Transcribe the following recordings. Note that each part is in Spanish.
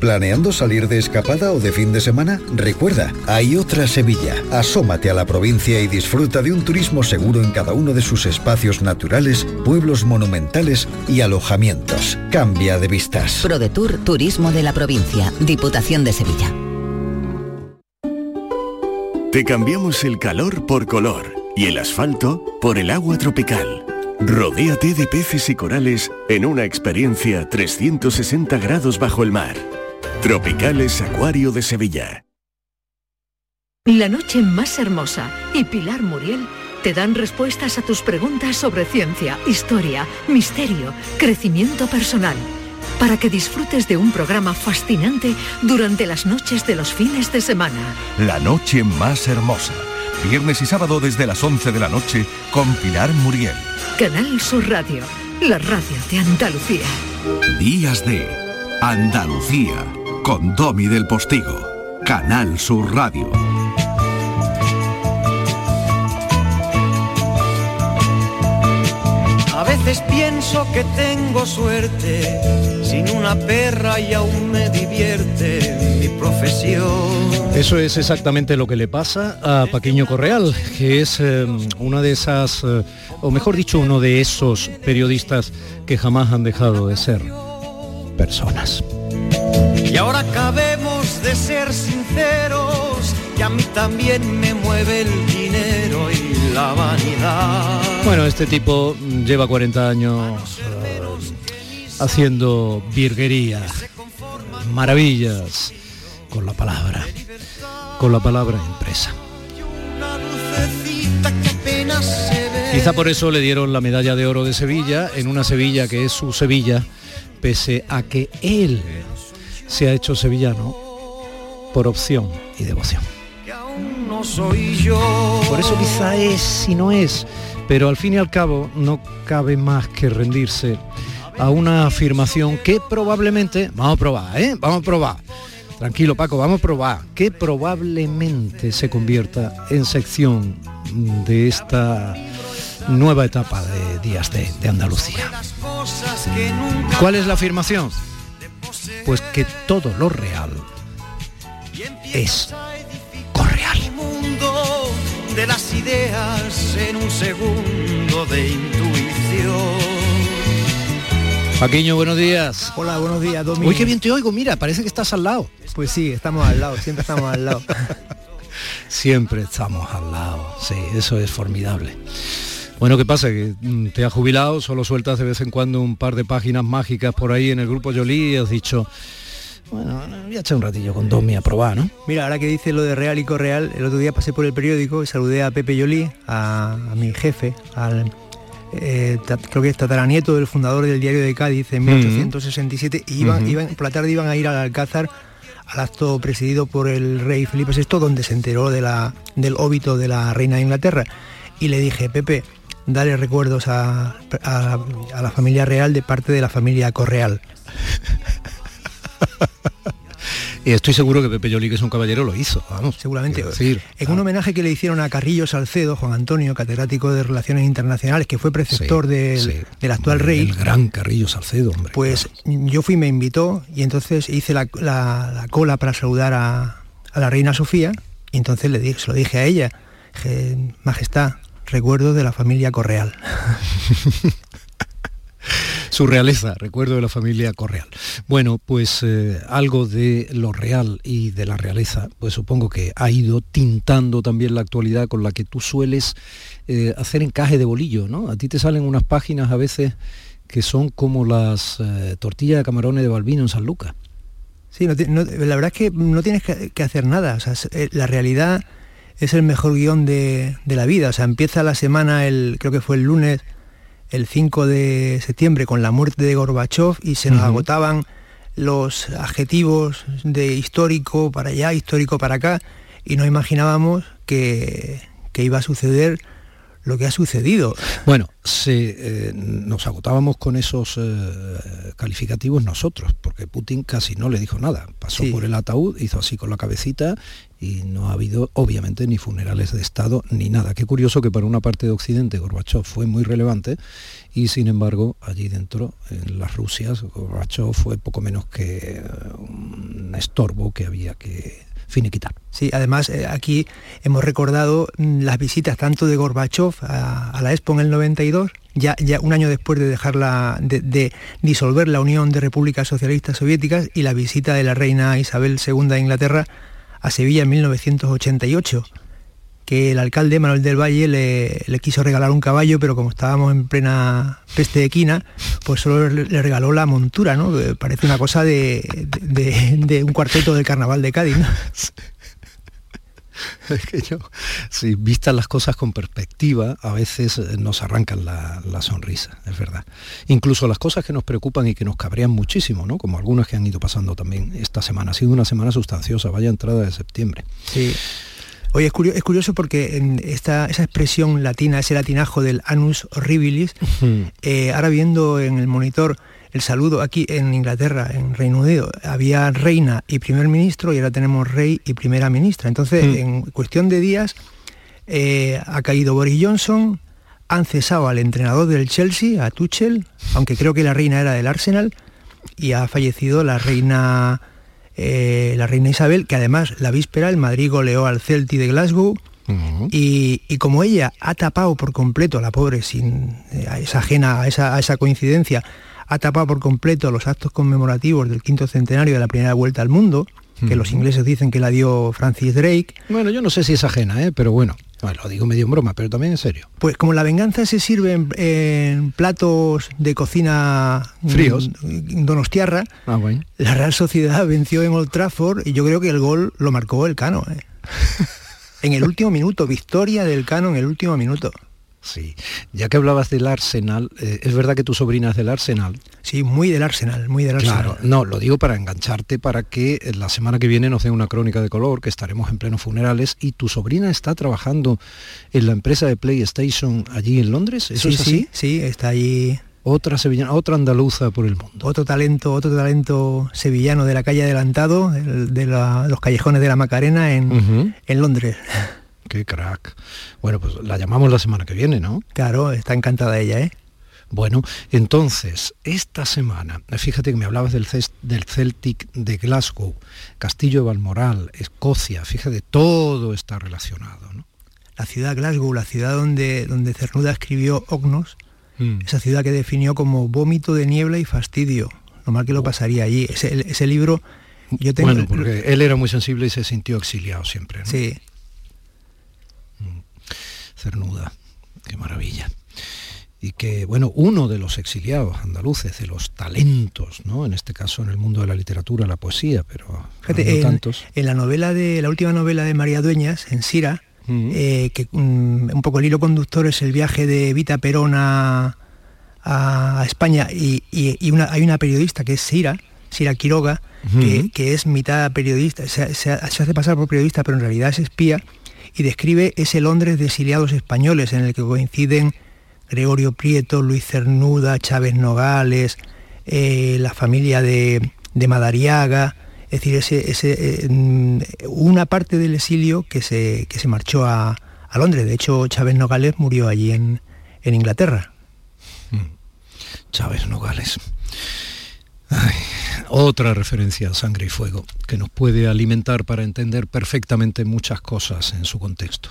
¿Planeando salir de escapada o de fin de semana? Recuerda, hay otra Sevilla. Asómate a la provincia y disfruta de un turismo seguro en cada uno de sus espacios naturales, pueblos monumentales y alojamientos. Cambia de vistas. ProDetour Turismo de la Provincia, Diputación de Sevilla. Te cambiamos el calor por color y el asfalto por el agua tropical. Rodéate de peces y corales en una experiencia 360 grados bajo el mar. Tropicales Acuario de Sevilla. La noche más hermosa y Pilar Muriel te dan respuestas a tus preguntas sobre ciencia, historia, misterio, crecimiento personal, para que disfrutes de un programa fascinante durante las noches de los fines de semana. La noche más hermosa. Viernes y sábado desde las 11 de la noche con Pilar Muriel. Canal Sur Radio, la radio de Andalucía. Días de Andalucía con Domi del Postigo. Canal Sur Radio. A veces pienso que tengo suerte, sin una perra y aún me divierte mi profesión. Eso es exactamente lo que le pasa a Paquiño Correal, que es eh, una de esas, eh, o mejor dicho, uno de esos periodistas que jamás han dejado de ser personas. Y ahora acabemos de ser sinceros, que a mí también me mueve el dinero y la vanidad. Bueno, este tipo lleva 40 años eh, haciendo virguería, maravillas con la palabra, con la palabra impresa. Quizá por eso le dieron la medalla de oro de Sevilla, en una Sevilla que es su Sevilla, pese a que él se ha hecho sevillano por opción y devoción. No soy yo. Por eso quizá es y no es, pero al fin y al cabo no cabe más que rendirse a una afirmación que probablemente, vamos a probar, ¿eh? Vamos a probar. Tranquilo Paco, vamos a probar, que probablemente se convierta en sección de esta nueva etapa de Días de, de Andalucía. ¿Cuál es la afirmación? Pues que todo lo real es correal. mundo de las ideas en un segundo de intuición. Paquiño, buenos días. Hola, buenos días, Domi. Uy, qué bien te oigo, mira, parece que estás al lado. Pues sí, estamos al lado, siempre estamos al lado. Siempre estamos al lado, sí, eso es formidable. Bueno, ¿qué pasa? Que mm, te has jubilado, solo sueltas de vez en cuando un par de páginas mágicas por ahí en el grupo Jolie y has dicho, bueno, voy a echar un ratillo con Domi a probar, ¿no? Mira, ahora que dice lo de real y correal, el otro día pasé por el periódico y saludé a Pepe Yolí, a, a mi jefe, al eh, creo que es tataranieto del fundador del diario de Cádiz en 1867 y iban, Ujú. iban, por la tarde iban a ir al Alcázar al acto presidido por el rey Felipe VI donde se enteró de la, del óbito de la reina de Inglaterra y le dije Pepe dale recuerdos a, a- a la familia real de parte de la familia Correal Y estoy seguro que Pepe Yolí, que es un caballero, lo hizo, vamos. seguramente decir, en un homenaje que le hicieron a Carrillo Salcedo Juan Antonio catedrático de Relaciones Internacionales que fue preceptor Sí, del, sí. del actual rey el gran Carrillo Salcedo, hombre. Pues yo fui, me invitó y entonces hice la, la- la cola para saludar a, a la reina Sofía y entonces le dije, se lo dije a ella, dije, Majestad, recuerdo de la familia Correal. Su realeza, recuerdo de la familia Correal. Bueno, pues eh, algo de lo real y de la realeza, pues supongo que ha ido tintando también la actualidad con la que tú sueles eh, hacer encaje de bolillo, ¿no? A ti te salen unas páginas a veces que son como las eh, tortillas de camarones de Balbino en San Lucas. Sí, no la verdad es que no tienes que, que hacer nada, o sea, la realidad es el mejor guion de, de la vida, o sea, empieza la semana, el, creo que fue el lunes, el 5 de septiembre, con la muerte de Gorbachev y se nos agotaban los adjetivos de histórico para allá, histórico para acá, y no imaginábamos que, que iba a suceder lo que ha sucedido. Bueno, se, eh, nos agotábamos con esos eh, calificativos nosotros, porque Putin casi no le dijo nada. Pasó por el ataúd, hizo así con la cabecita y no ha habido, obviamente, ni funerales de Estado ni nada. Qué curioso que para una parte de Occidente Gorbachev fue muy relevante y, sin embargo, allí dentro, en las Rusias, Gorbachev fue poco menos que un estorbo que había que finiquitar. Sí, además eh, aquí hemos recordado mm, las visitas tanto de Gorbachev a, la Expo en el 92, ya, ya un año después de dejarla, de, disolver la Unión de Repúblicas Socialistas Soviéticas y la visita de la reina Isabel II de Inglaterra a Sevilla en 1988 que el alcalde Manuel del Valle le, quiso regalar un caballo, pero como estábamos en plena peste de quina, pues solo le, regaló la montura, ¿no? Parece una cosa de, un cuarteto del carnaval de Cádiz, Es que yo, si vistas las cosas con perspectiva, a veces eh, nos arrancan la, la, sonrisa, es verdad. Incluso las cosas que nos preocupan y que nos cabrean muchísimo, ¿no? Como algunas que han ido pasando también esta semana. Ha sido una semana sustanciosa, vaya entrada de septiembre. Sí. Oye, es curioso, es curioso porque en esta, esa expresión latina, ese latinajo del anus horribilis, eh, ahora viendo en el monitor el saludo aquí en Inglaterra, en Reino Unido, había reina y primer ministro y ahora tenemos rey y primera ministra. Entonces, en cuestión de días, eh, ha caído Boris Johnson, han cesado al entrenador del Chelsea, a Tuchel, aunque creo que la reina era del Arsenal, y ha fallecido la reina eh, la reina Isabel, que además la víspera el Madrid goleó al Celti de Glasgow. y, como ella ha tapado por completo, la pobre, sin eh, esa ajena a esa, a esa coincidencia, ha tapado por completo los actos conmemorativos del quinto centenario de la primera vuelta al mundo, que los ingleses dicen que la dio Francis Drake. Bueno, yo no sé si es ajena, ¿eh? pero bueno, lo digo medio en broma, pero también en serio. Pues como la venganza se sirve en, platos de cocina mm, fríos, donostiarra, ah, la Real Sociedad venció en Old Trafford y yo creo que el gol lo marcó el Cano. ¿eh? en el último minuto, victoria del Cano en el último minuto. Sí, ya que hablabas del Arsenal, eh, ¿es verdad que tu sobrina es del Arsenal? Sí, muy del Arsenal, muy del Arsenal. Claro, no, lo digo para engancharte, para que la semana que viene nos dé una crónica de color, que estaremos en pleno funerales, y tu sobrina está trabajando en la empresa de PlayStation allí en Londres, ¿eso sí, es así? Sí, sí, está allí otra sevillana, otra andaluza por el mundo. Otro talento, otro talento sevillano de la calle adelantado, de los callejones de la Macarena en, en Londres. Qué crack. Bueno, pues la llamamos la semana que viene, ¿no? Claro, está encantada ella, ¿eh? Bueno, entonces, esta semana, fíjate que me hablabas del, del Celtic de Glasgow, Castillo de Balmoral, Escocia, fíjate, todo está relacionado, ¿no? La ciudad Glasgow, la ciudad donde, donde Cernuda escribió Ognos, mm. esa ciudad que definió como vómito de niebla y fastidio. Lo mal que lo oh. pasaría allí. Ese, libro... Yo tengo bueno, porque él era muy sensible y se sintió exiliado siempre. ¿no? Sí, Cernuda, qué maravilla. Y que, bueno, uno de los exiliados andaluces, de los talentos, ¿no? En este caso en el mundo de la literatura, la poesía, pero en, tantos. En la novela de, la última novela de María Dueñas, en Sira, eh, que mm, un poco el hilo conductor es el viaje de Vita Perón a, España y, hay una periodista que es Sira, Sira Quiroga, que, es mitad periodista, se, se, hace pasar por periodista, pero en realidad es espía, y describe ese Londres de exiliados españoles en el que coinciden Gregorio Prieto, Luis Cernuda, Chávez Nogales, eh, la familia de, Madariaga, es decir, ese, eh, mm, una parte del exilio que se, que se marchó a, Londres. De hecho, Chávez Nogales murió allí en, en Inglaterra. Mm. Chávez Nogales otra referencia a sangre y fuego que nos puede alimentar para entender perfectamente muchas cosas en su contexto.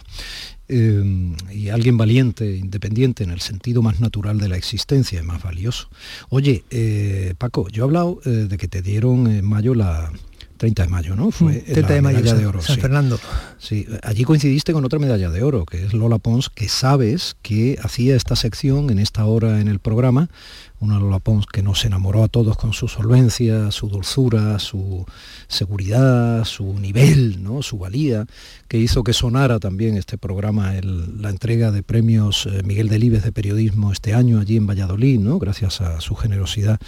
Eh, y alguien valiente, independiente en el sentido más natural de la existencia, es más valioso. Oye, eh, Paco, yo he hablado eh, de que te dieron en mayo la, 30 de mayo, ¿no? Fue 30 mm, de mayo, medalla de oro. San Fernando. Sí, allí coincidiste con otra medalla de oro, que es Lola Pons, que sabes que hacía esta sección en esta hora en el programa, una Lola Pons que nos enamoró a todos con su solvencia, su dulzura, su seguridad, su nivel, ¿no? su valía, que hizo que sonara también este programa, la entrega de premios eh, Miguel Delibes de periodismo este año allí en Valladolid, ¿no? gracias a su generosidad.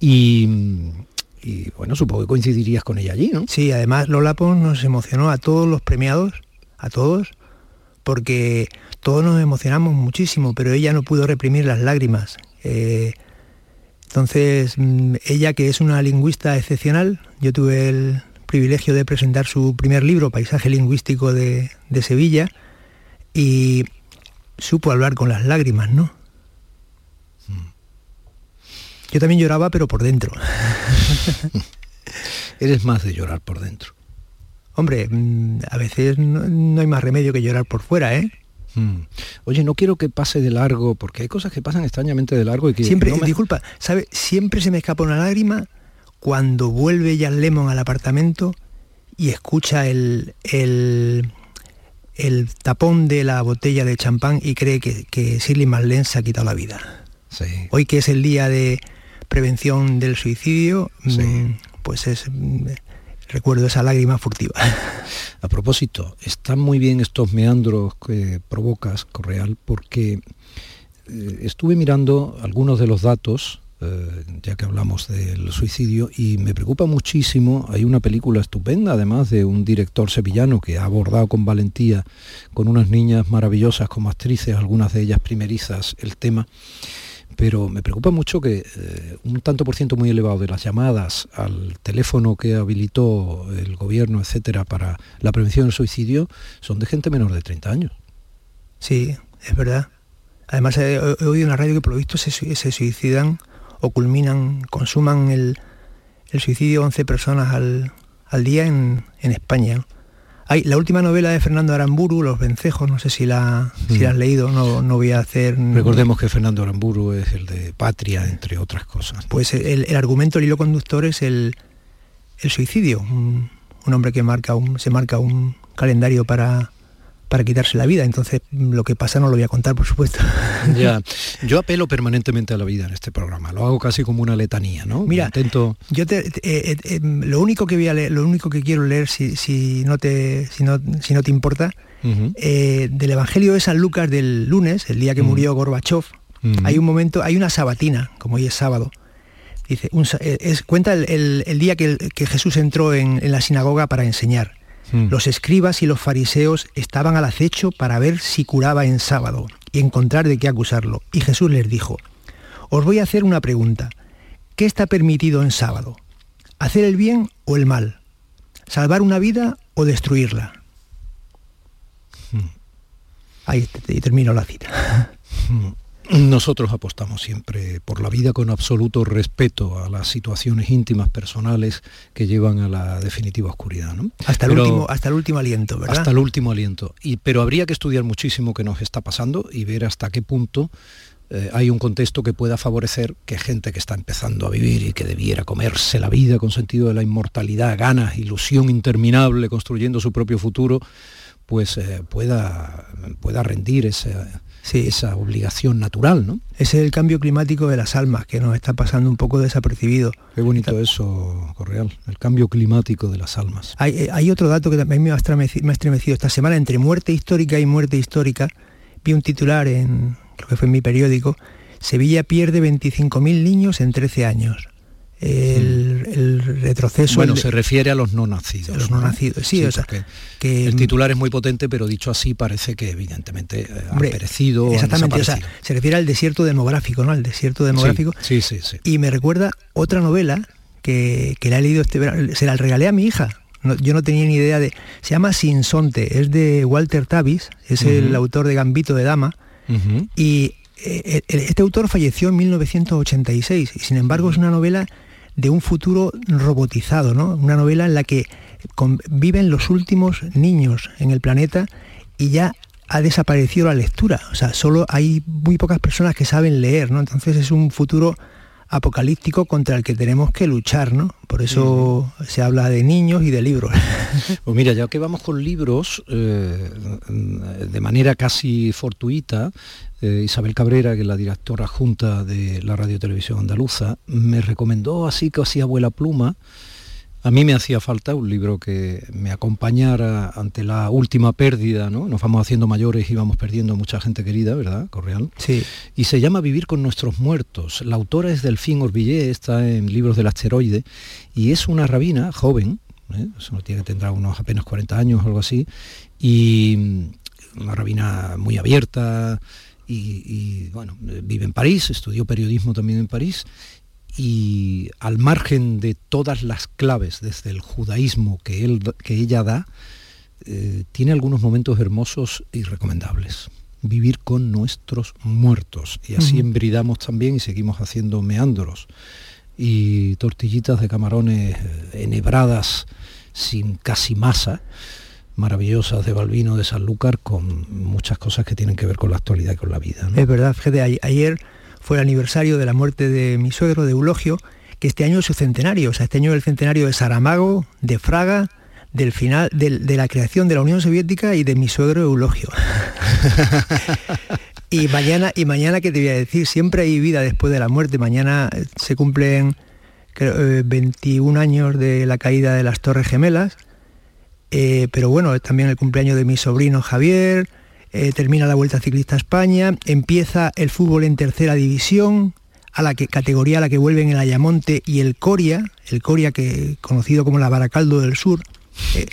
Y, bueno, supongo que coincidirías con ella allí, ¿no? Sí, además Lola Pons nos emocionó a todos los premiados, a todos, porque todos nos emocionamos muchísimo, pero ella no pudo reprimir las lágrimas. Eh, entonces, mm, ella que es una lingüista excepcional, yo tuve el privilegio de presentar su primer libro, Paisaje Lingüístico de, de Sevilla, y supo hablar con las lágrimas, ¿no? Mm. Yo también lloraba, pero por dentro. Eres más de llorar por dentro. Hombre, mm, a veces no, hay más remedio que llorar por fuera, ¿eh? Mm. Oye, no quiero que pase de largo, porque hay cosas que pasan extrañamente de largo y que... Siempre, disculpa, ¿sabe? Siempre se me escapa una lágrima cuando vuelve Jan Lemon al apartamento y escucha el, el, el tapón de la botella de champán y cree que, que Shirley Marlene se ha quitado la vida. Hoy que es el día de prevención del suicidio, mm, pues es recuerdo esa lágrima furtiva. A propósito, están muy bien estos meandros que provocas, Correal, porque eh, estuve mirando algunos de los datos, eh, ya que hablamos del suicidio, y me preocupa muchísimo, hay una película estupenda, además de un director sevillano que ha abordado con valentía, con unas niñas maravillosas como actrices, algunas de ellas primerizas, el tema, pero me preocupa mucho que eh, un tanto por ciento muy elevado de las llamadas al teléfono que habilitó el gobierno, etcétera, para la prevención del suicidio son de gente menor de 30 años. Sí, es verdad. Además he, oído en la radio que por lo visto se, suicidan o culminan, consuman el, suicidio 11 personas al, día en, en España la última novela de Fernando Aramburu, Los Vencejos, no sé si la, si la has mm. leído, no, no voy a hacer... Recordemos que Fernando Aramburu es el de Patria, entre otras cosas. Pues el, argumento, el hilo conductor es el, suicidio. Un, un, hombre que marca un, se marca un calendario para, para quitarse la vida. Entonces, lo que pasa no lo voy a contar, por supuesto. Ya, yo apelo permanentemente a la vida en este programa. Lo hago casi como una letanía, ¿no? Mira, Intento... yo te, eh, eh, eh, lo único que voy a leer, lo único que quiero leer, si, no te, si no, si no te importa, del Evangelio de San Lucas del lunes, el día que murió Gorbachev. Hay un momento, hay una sabatina, como hoy es sábado. Dice, es, cuenta el, día que, Jesús entró en la sinagoga para enseñar Hmm. Los escribas y los fariseos estaban al acecho para ver si curaba en sábado y encontrar de qué acusarlo. Y Jesús les dijo, os voy a hacer una pregunta. ¿Qué está permitido en sábado? ¿Hacer el bien o el mal? ¿Salvar una vida o destruirla? Hmm. Ahí termino la cita. Hmm. Nosotros apostamos siempre por la vida con absoluto respeto a las situaciones íntimas personales que llevan a la definitiva oscuridad. ¿no? Hasta, el último, hasta el último aliento, ¿verdad? Hasta el último aliento. Y, pero habría que estudiar muchísimo qué nos está pasando y ver hasta qué punto eh, hay un contexto que pueda favorecer que gente que está empezando a vivir y que debiera comerse la vida con sentido de la inmortalidad, ganas, ilusión interminable, construyendo su propio futuro, pues eh, pueda, pueda rendir ese sí. esa obligación natural, ¿no? Ese es el cambio climático de las almas que nos está pasando un poco desapercibido. Qué bonito eso, Correal, el cambio climático de las almas. Hay, eh, hay otro dato que también me ha, estremecido esta semana, entre muerte histórica y muerte histórica, vi un titular en, creo que fue en mi periódico, Sevilla pierde 25.000 niños en 13 años el, retroceso. Bueno, se refiere a los no nacidos. los no, nacidos, sí, o sea, que el titular es muy potente, pero dicho así parece que evidentemente eh, ha perecido. Exactamente, o sea, se refiere al desierto demográfico, ¿no? Al desierto demográfico. Sí, sí, sí. Y me recuerda otra novela que, que la he leído este verano, se la regalé a mi hija. yo no tenía ni idea de. Se llama Sinsonte, es de Walter Tavis, es el autor de Gambito de Dama. Y eh, este autor falleció en 1986 y sin embargo es una novela de un futuro robotizado, ¿no? Una novela en la que viven los últimos niños en el planeta y ya ha desaparecido la lectura. O sea, solo hay muy pocas personas que saben leer, ¿no? Entonces es un futuro apocalíptico contra el que tenemos que luchar, ¿no? Por eso se habla de niños y de libros. Pues mira, ya que vamos con libros, eh, de manera casi fortuita, eh, Isabel Cabrera, que es la directora junta de la Radio Televisión Andaluza, me recomendó así que hacía abuela pluma. A mí me hacía falta un libro que me acompañara ante la última pérdida, ¿no? Nos vamos haciendo mayores y vamos perdiendo mucha gente querida, ¿verdad, Correal? Sí. Y se llama Vivir con nuestros muertos. La autora es Delfín Orbillé, está en Libros del Asteroide, y es una rabina joven, ¿eh? eso no tiene que tendrá unos apenas 40 años o algo así, y una rabina muy abierta y, bueno, vive en París, estudió periodismo también en París y al margen de todas las claves desde el judaísmo que, él, que ella da, eh, tiene algunos momentos hermosos y recomendables. Vivir con nuestros muertos. Y así embridamos también y seguimos haciendo meandros y tortillitas de camarones eh, enhebradas sin casi masa, maravillosas de Balbino de Sanlúcar, con muchas cosas que tienen que ver con la actualidad y con la vida. Es verdad, fíjate, ayer fue el aniversario de la muerte de mi suegro, de Eulogio, que este año es su centenario, o sea, este año es el centenario de Saramago, de Fraga, del final, de la creación de la Unión Soviética y de mi suegro Eulogio. y mañana, y mañana, ¿qué te voy a decir? Siempre hay vida después de la muerte. Mañana se cumplen 21 eh, años de la caída de las Torres Gemelas. Eh, pero bueno, también el cumpleaños de mi sobrino Javier, termina la Vuelta Ciclista a España, empieza el fútbol en tercera división, a la que, categoría a la que vuelven el Ayamonte y el Coria, el Coria que conocido como la Baracaldo del Sur, eh,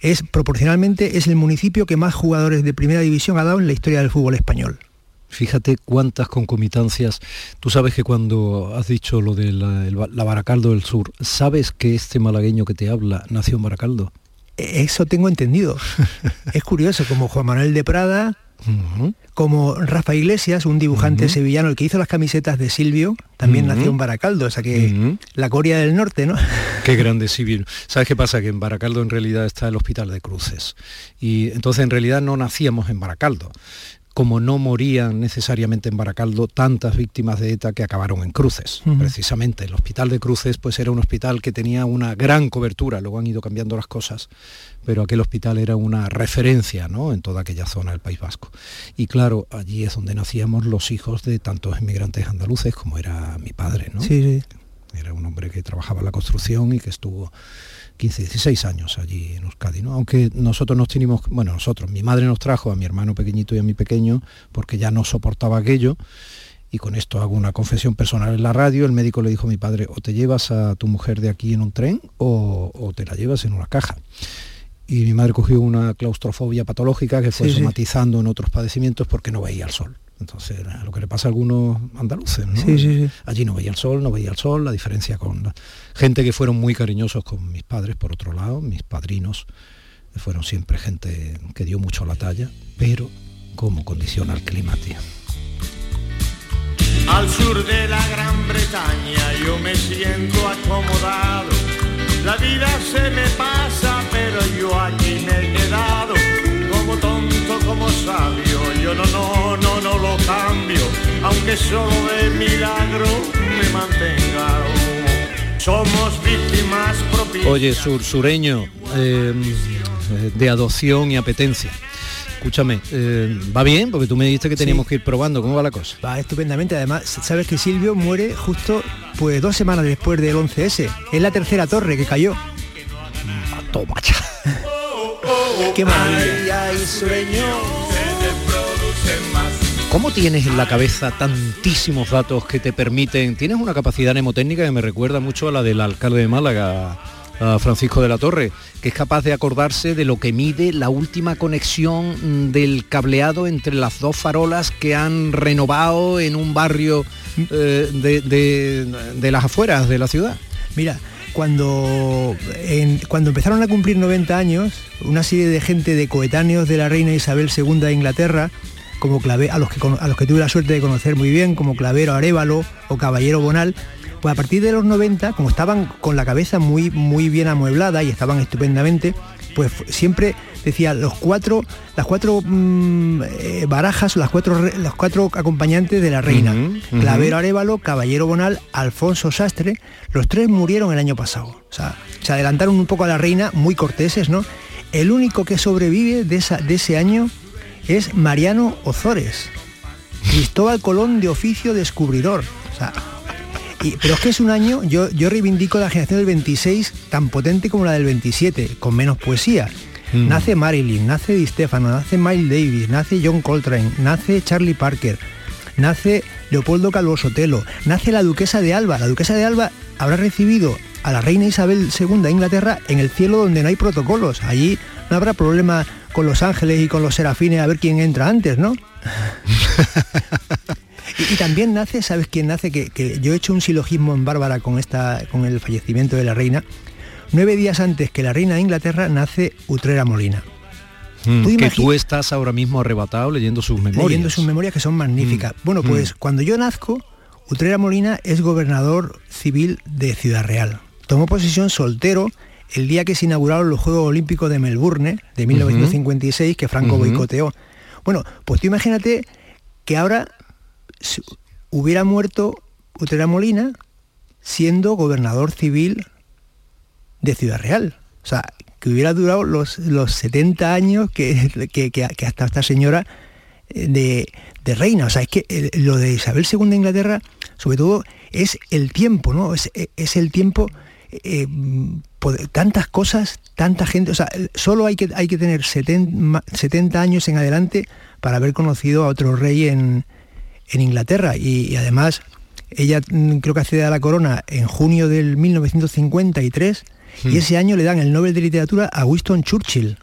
es proporcionalmente es el municipio que más jugadores de primera división ha dado en la historia del fútbol español. Fíjate cuántas concomitancias. Tú sabes que cuando has dicho lo de la, Baracaldo del Sur, ¿sabes que este malagueño que te habla nació en Baracaldo? Eso tengo entendido. es curioso, como Juan Manuel de Prada, como Rafa Iglesias, un dibujante sevillano, el que hizo las camisetas de Silvio, también nació en Baracaldo, o sea que la Coria del Norte, ¿no? Qué grande Silvio. ¿Sabes qué pasa? Que en Baracaldo en realidad está el Hospital de Cruces. Y entonces en realidad no nacíamos en Baracaldo como no morían necesariamente en Baracaldo tantas víctimas de ETA que acabaron en Cruces. Precisamente el hospital de Cruces pues era un hospital que tenía una gran cobertura, luego han ido cambiando las cosas, pero aquel hospital era una referencia ¿no? en toda aquella zona del País Vasco. Y claro, allí es donde nacíamos los hijos de tantos inmigrantes andaluces como era mi padre, ¿no? Sí, sí. Era un hombre que trabajaba en la construcción y que estuvo 15, 16 años allí en Euskadi, ¿no? Aunque nosotros nos tenemos, bueno, nosotros, mi madre nos trajo a mi hermano pequeñito y a mi pequeño porque ya no soportaba aquello y con esto hago una confesión personal en la radio, el médico le dijo a mi padre, o te llevas a tu mujer de aquí en un tren o, te la llevas en una caja. Y mi madre cogió una claustrofobia patológica que fue somatizando en otros padecimientos porque no veía el sol. Entonces, lo que le pasa a algunos andaluces, ¿no? Allí no veía el sol, no veía el sol, la diferencia con gente que fueron muy cariñosos con mis padres, por otro lado, mis padrinos, fueron siempre gente que dio mucho la talla, pero como condiciona el clima, tío. Al sur de la Gran Bretaña yo me siento acomodado, la vida se me pasa, pero yo aquí me he quedado como tonto, como sabio, yo no, no, no, no lo cambio, aunque solo de milagro me mantenga. Somos víctimas propias. Oye, sur, sureño, eh, de adopción y apetencia. Escúchame, eh, ¿va bien? Porque tú me dijiste que teníamos que ir probando. ¿Cómo va la cosa? Va estupendamente. Además, sabes que Silvio muere justo pues dos semanas después del 11S. Es la tercera torre que cayó. Toma ya. Qué ¿Cómo tienes en la cabeza tantísimos datos que te permiten? Tienes una capacidad mnemotécnica que me recuerda mucho a la del alcalde de Málaga, Francisco de la Torre, que es capaz de acordarse de lo que mide la última conexión del cableado entre las dos farolas que han renovado en un barrio eh, de las afueras de la ciudad. Mira, cuando, cuando empezaron a cumplir 90 años, una serie de gente de coetáneos de la reina Isabel II de Inglaterra, como clave, a, los que, a los que tuve la suerte de conocer muy bien, como Clavero Arevalo o Caballero Bonal, pues a partir de los 90, como estaban con la cabeza muy, muy bien amueblada y estaban estupendamente, pues siempre decía los cuatro, las cuatro mm, eh, barajas, las cuatro, los cuatro acompañantes de la reina. Clavero Arevalo, Caballero Bonal, Alfonso Sastre, los tres murieron el año pasado. O sea, se adelantaron un poco a la reina, muy corteses, ¿no? El único que sobrevive de, esa, de ese año es Mariano Ozores. Cristóbal Colón de oficio descubridor. O sea, pero es que es un año, yo, yo reivindico la generación del 26 tan potente como la del 27, con menos poesía. Mm. Nace Marilyn, nace Di Stefano, nace Miles Davis, nace John Coltrane, nace Charlie Parker, nace Leopoldo Calvo Sotelo, nace la duquesa de Alba. La duquesa de Alba habrá recibido a la reina Isabel II de Inglaterra en el cielo donde no hay protocolos. Allí no habrá problema con los ángeles y con los serafines a ver quién entra antes, ¿no? y, y también nace, ¿sabes quién nace? Que, que yo he hecho un silogismo en Bárbara con, esta, con el fallecimiento de la reina. Nueve días antes que la reina de Inglaterra nace Utrera Molina. Mm, Tú que tú estás ahora mismo arrebatado leyendo sus memorias. leyendo sus memorias que son magníficas. Bueno, pues Mm. cuando yo nazco, Utrera Molina es gobernador civil de Ciudad Real. Tomó posesión soltero el día que se inauguraron los Juegos Olímpicos de Melbourne de 1956 que Franco boicoteó. Bueno, pues tú imagínate que ahora hubiera muerto Utrera Molina siendo gobernador civil de Ciudad Real. O sea, que hubiera durado los, los 70 años que, que- hasta esta señora eh, de, de reina. O sea, es que lo de Isabel II de Inglaterra, sobre todo, es el tiempo, ¿no? Es, eh, es el tiempo, eh, tantas cosas, tanta gente. O sea, solo hay que, hay que tener 70, ma- 70 años en adelante para haber conocido a otro rey en, en Inglaterra. Y, y además, ella mm, creo que accede a la corona en junio del 1953 Hmm. y ese año le dan el Nobel de Literatura a Winston Churchill.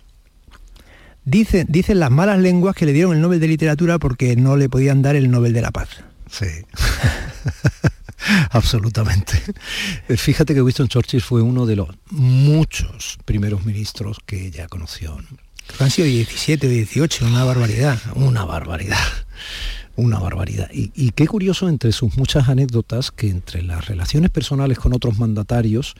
Dicen, dicen las malas lenguas que le dieron el Nobel de Literatura porque no le podían dar el Nobel de la Paz. Sí. Absolutamente. Eh, Fíjate que Winston Churchill fue uno de los muchos primeros ministros que ella conoció. han sido 17 o 18, una barbaridad. Una barbaridad. Una barbaridad. Y qué curioso entre sus muchas anécdotas que entre las relaciones personales con otros mandatarios,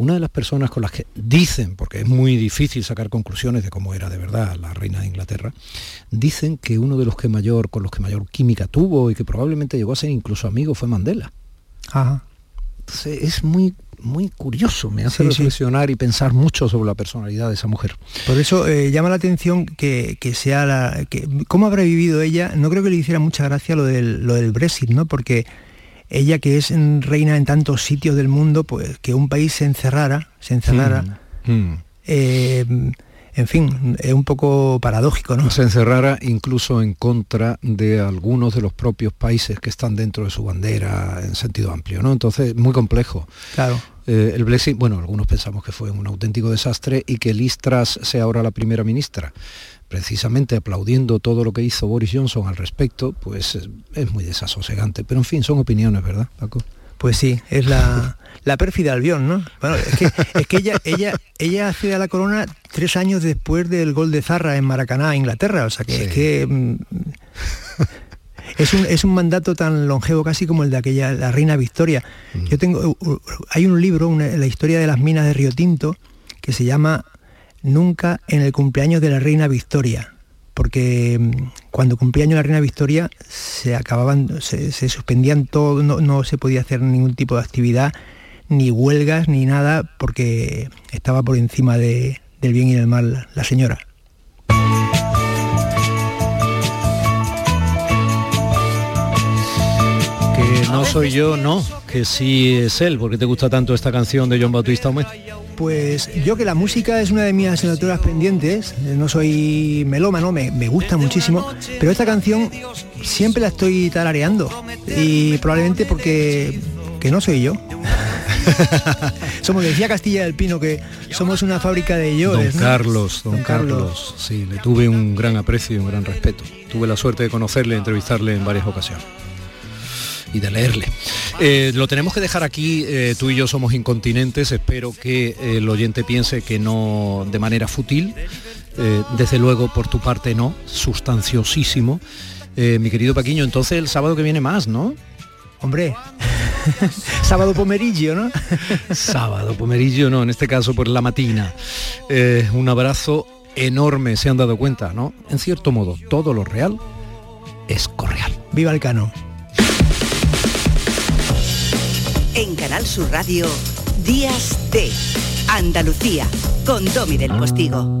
una de las personas con las que dicen, porque es muy difícil sacar conclusiones de cómo era de verdad la reina de Inglaterra, dicen que uno de los que mayor, con los que mayor química tuvo y que probablemente llegó a ser incluso amigo fue Mandela. Ajá. Entonces, es muy, muy curioso, me hace Sí, sí. reflexionar y pensar mucho sobre la personalidad de esa mujer. Por eso eh, llama la atención que, que sea la... Que, ¿Cómo habrá vivido ella? No creo que le hiciera mucha gracia lo del, lo del Brexit, ¿no? Porque ella que es mm, reina en tantos sitios del mundo, pues que un país se encerrara, se encerrara, Mm. eh, en fin, es un poco paradójico, ¿no? se encerrara incluso en contra de algunos de los propios países que están dentro de su bandera en sentido amplio, ¿no? Entonces, muy complejo. Claro. Eh, el Brexit, bueno, algunos pensamos que fue un auténtico desastre y que Liz Truss sea ahora la primera ministra, precisamente aplaudiendo todo lo que hizo Boris Johnson al respecto, pues es, es muy desasosegante. Pero en fin, son opiniones, ¿verdad, Paco? Pues sí, es la, la pérfida Albión, ¿no? Bueno, es que, es que ella, ella, ella accede a la corona tres años después del gol de Zarra en Maracaná, Inglaterra. O sea que es que mm, es un, es un mandato tan longevo casi como el de aquella la reina Victoria. Yo tengo, hay un libro, una- la historia de las minas de Río Tinto, que se llama Nunca en el cumpleaños de la reina Victoria. Porque mm, cuando cumplía años la reina Victoria se acababan, se, se suspendían todo, no, no se podía hacer ningún tipo de actividad, ni huelgas, ni nada, porque estaba por encima de- del bien y del mal la señora. Que no soy yo, no, que sí es él, porque te gusta tanto esta canción de John Bautista Humet. Pues yo que la música es una de mis asignaturas pendientes, eh, no soy melómano, me, me gusta muchísimo, pero esta canción siempre la estoy tarareando y probablemente porque que no soy yo. somos, decía Castilla del Pino que somos una fábrica de Don llores. ¿no? Carlos, don, Don Carlos. Carlos. sí, le tuve un gran aprecio y un gran respeto. Tuve la suerte de conocerle, entrevistarle en varias ocasiones y de leerle. Eh, lo tenemos que dejar aquí, eh, tú y yo somos incontinentes, espero que eh, el oyente piense que no de manera fútil, desde luego por tu parte no, sustanciosísimo. Mi querido Paquiño, entonces el sábado que viene más, ¿no? Hombre, sábado pomerillo, ¿no? Sábado, pomerillo no, en este caso por la matina. Eh, un abrazo enorme, se han dado cuenta, ¿no? En cierto modo, todo lo real es correal. Viva el cano. En Canal Sur Radio, Días de Andalucía, con Domi del Postigo.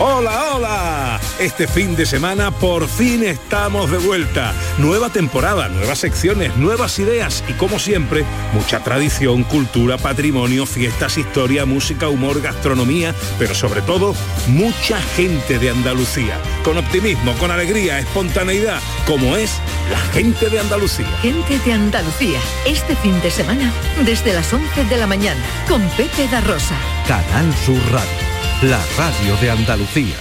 Hola, hola. Este fin de semana por fin estamos de vuelta. Nueva temporada, nuevas secciones, nuevas ideas y como siempre, mucha tradición, cultura, patrimonio, fiestas, historia, música, humor, gastronomía, pero sobre todo, mucha gente de Andalucía. Con optimismo, con alegría, espontaneidad, como es la gente de Andalucía. Gente de Andalucía, este fin de semana, desde las 11 de la mañana, con Pepe da Rosa. Canal Sur Radio la radio de Andalucía.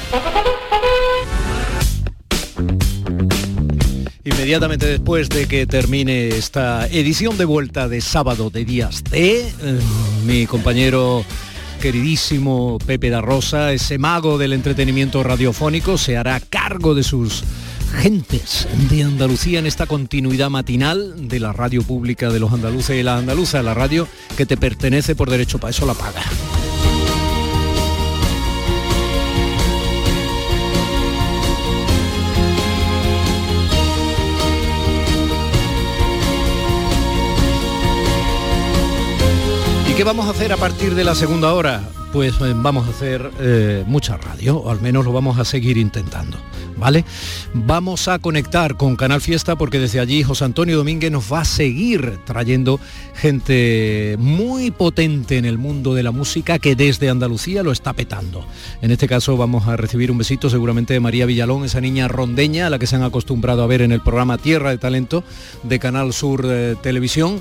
Inmediatamente después de que termine esta edición de vuelta de sábado de Días de eh, mi compañero queridísimo Pepe da Rosa, ese mago del entretenimiento radiofónico, se hará cargo de sus gentes de Andalucía en esta continuidad matinal de la radio pública de los andaluces y las andaluzas, la radio que te pertenece por derecho, para eso la paga. ¿Qué vamos a hacer a partir de la segunda hora? Pues eh, vamos a hacer eh, mucha radio, o al menos lo vamos a seguir intentando. ¿Vale? Vamos a conectar con Canal Fiesta porque desde allí José Antonio Domínguez nos va a seguir trayendo gente muy potente en el mundo de la música que desde Andalucía lo está petando. En este caso vamos a recibir un besito seguramente de María Villalón, esa niña rondeña a la que se han acostumbrado a ver en el programa Tierra de Talento de Canal Sur eh, Televisión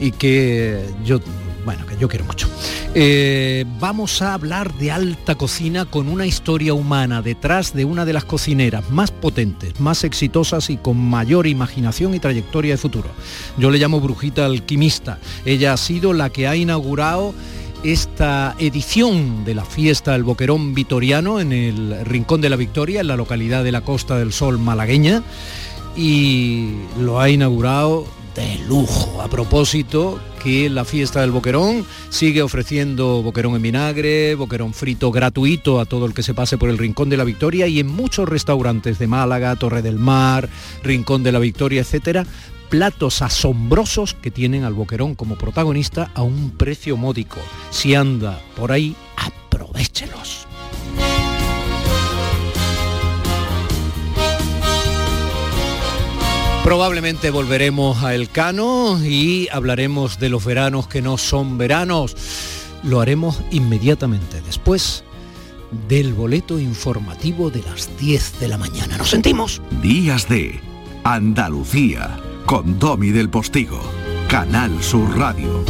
y que yo bueno, que yo quiero mucho. Eh, vamos a hablar de alta cocina con una historia humana detrás de una de las cocineras más potentes, más exitosas y con mayor imaginación y trayectoria de futuro. Yo le llamo Brujita Alquimista. Ella ha sido la que ha inaugurado esta edición de la fiesta del Boquerón Vitoriano en el Rincón de la Victoria, en la localidad de la Costa del Sol malagueña, y lo ha inaugurado de lujo. A propósito, que la fiesta del Boquerón sigue ofreciendo boquerón en vinagre, boquerón frito gratuito a todo el que se pase por el Rincón de la Victoria y en muchos restaurantes de Málaga, Torre del Mar, Rincón de la Victoria, etcétera, platos asombrosos que tienen al boquerón como protagonista a un precio módico. Si anda por ahí, aprovechelos. Probablemente volveremos a Elcano y hablaremos de los veranos que no son veranos. Lo haremos inmediatamente después del boleto informativo de las 10 de la mañana. ¿Nos sentimos? Días de Andalucía con Domi del Postigo, Canal Sur Radio.